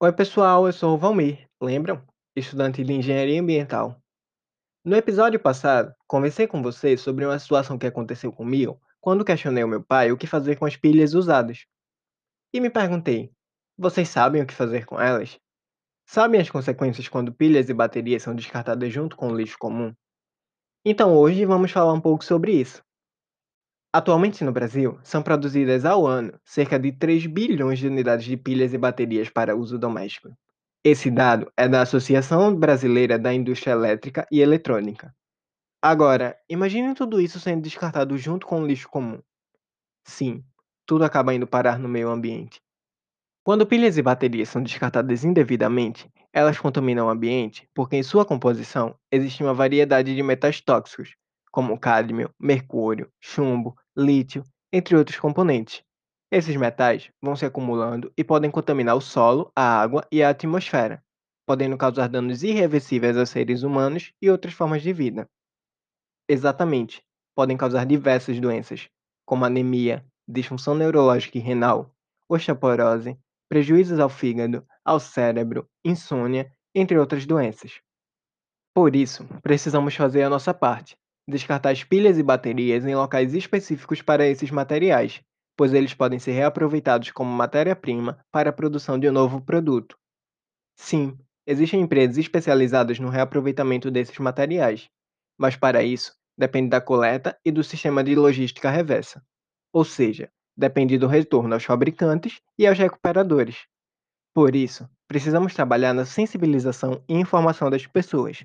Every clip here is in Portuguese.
Oi, pessoal, eu sou o Valmir, lembram? Estudante de engenharia ambiental. No episódio passado, conversei com vocês sobre uma situação que aconteceu comigo quando questionei ao meu pai o que fazer com as pilhas usadas. E me perguntei: vocês sabem o que fazer com elas? Sabem as consequências quando pilhas e baterias são descartadas junto com o lixo comum? Então hoje vamos falar um pouco sobre isso. Atualmente no Brasil, são produzidas ao ano cerca de 3 bilhões de unidades de pilhas e baterias para uso doméstico. Esse dado é da Associação Brasileira da Indústria Elétrica e Eletrônica. Agora, imagine tudo isso sendo descartado junto com o lixo comum. Sim, tudo acaba indo parar no meio ambiente. Quando pilhas e baterias são descartadas indevidamente, elas contaminam o ambiente porque em sua composição existe uma variedade de metais tóxicos, como cádmio, mercúrio, chumbo, lítio, entre outros componentes. Esses metais vão se acumulando e podem contaminar o solo, a água e a atmosfera, podendo causar danos irreversíveis a seres humanos e outras formas de vida. Exatamente, podem causar diversas doenças, como anemia, disfunção neurológica e renal, osteoporose, prejuízos ao fígado, ao cérebro, insônia, entre outras doenças. Por isso, precisamos fazer a nossa parte, descartar as pilhas e baterias em locais específicos para esses materiais, pois eles podem ser reaproveitados como matéria-prima para a produção de um novo produto. Sim, existem empresas especializadas no reaproveitamento desses materiais, mas para isso depende da coleta e do sistema de logística reversa, ou seja, depende do retorno aos fabricantes e aos recuperadores. Por isso, precisamos trabalhar na sensibilização e informação das pessoas,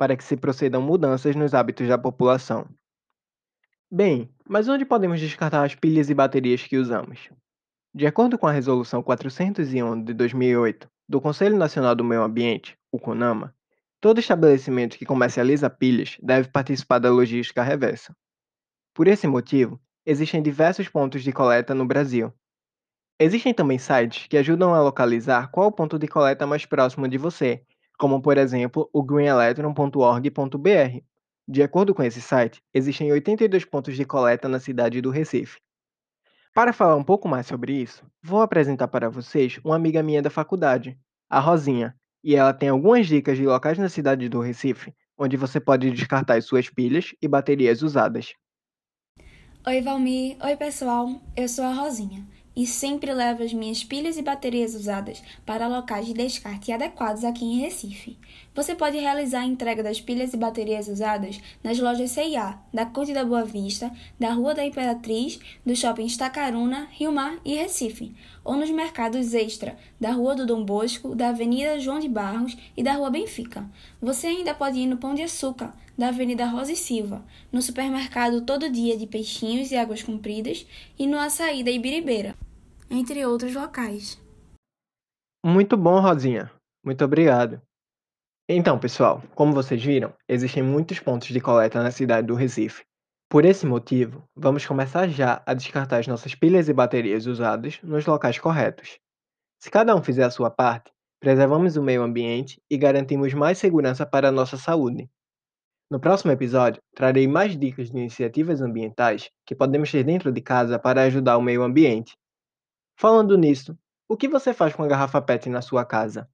para que se procedam mudanças nos hábitos da população. Bem, mas onde podemos descartar as pilhas e baterias que usamos? De acordo com a Resolução 401 de 2008 do Conselho Nacional do Meio Ambiente, o CONAMA, todo estabelecimento que comercializa pilhas deve participar da logística reversa. Por esse motivo, existem diversos pontos de coleta no Brasil. Existem também sites que ajudam a localizar qual o ponto de coleta mais próximo de você, como por exemplo o greenelectron.org.br. De acordo com esse site, existem 82 pontos de coleta na cidade do Recife. Para falar um pouco mais sobre isso, vou apresentar para vocês uma amiga minha da faculdade, a Rosinha, e ela tem algumas dicas de locais na cidade do Recife onde você pode descartar as suas pilhas e baterias usadas. Oi, Valmir. Oi, pessoal. Eu sou a Rosinha e sempre levo as minhas pilhas e baterias usadas para locais de descarte adequados aqui em Recife. Você pode realizar a entrega das pilhas e baterias usadas nas lojas CIA, da Corte da Boa Vista, da Rua da Imperatriz, do Shopping Estacaruna, Rio Mar e Recife, ou nos mercados Extra, da Rua do Dom Bosco, da Avenida João de Barros e da Rua Benfica. Você ainda pode ir no Pão de Açúcar, da Avenida Rosa e Silva, no supermercado Todo Dia de Peixinhos e Águas Compridas e no Açaí da Ibiribeira, entre outros locais. Muito bom, Rosinha. Muito obrigado. Então, pessoal, como vocês viram, existem muitos pontos de coleta na cidade do Recife. Por esse motivo, vamos começar já a descartar as nossas pilhas e baterias usadas nos locais corretos. Se cada um fizer a sua parte, preservamos o meio ambiente e garantimos mais segurança para a nossa saúde. No próximo episódio, trarei mais dicas de iniciativas ambientais que podemos ter dentro de casa para ajudar o meio ambiente. Falando nisso, o que você faz com a garrafa PET na sua casa?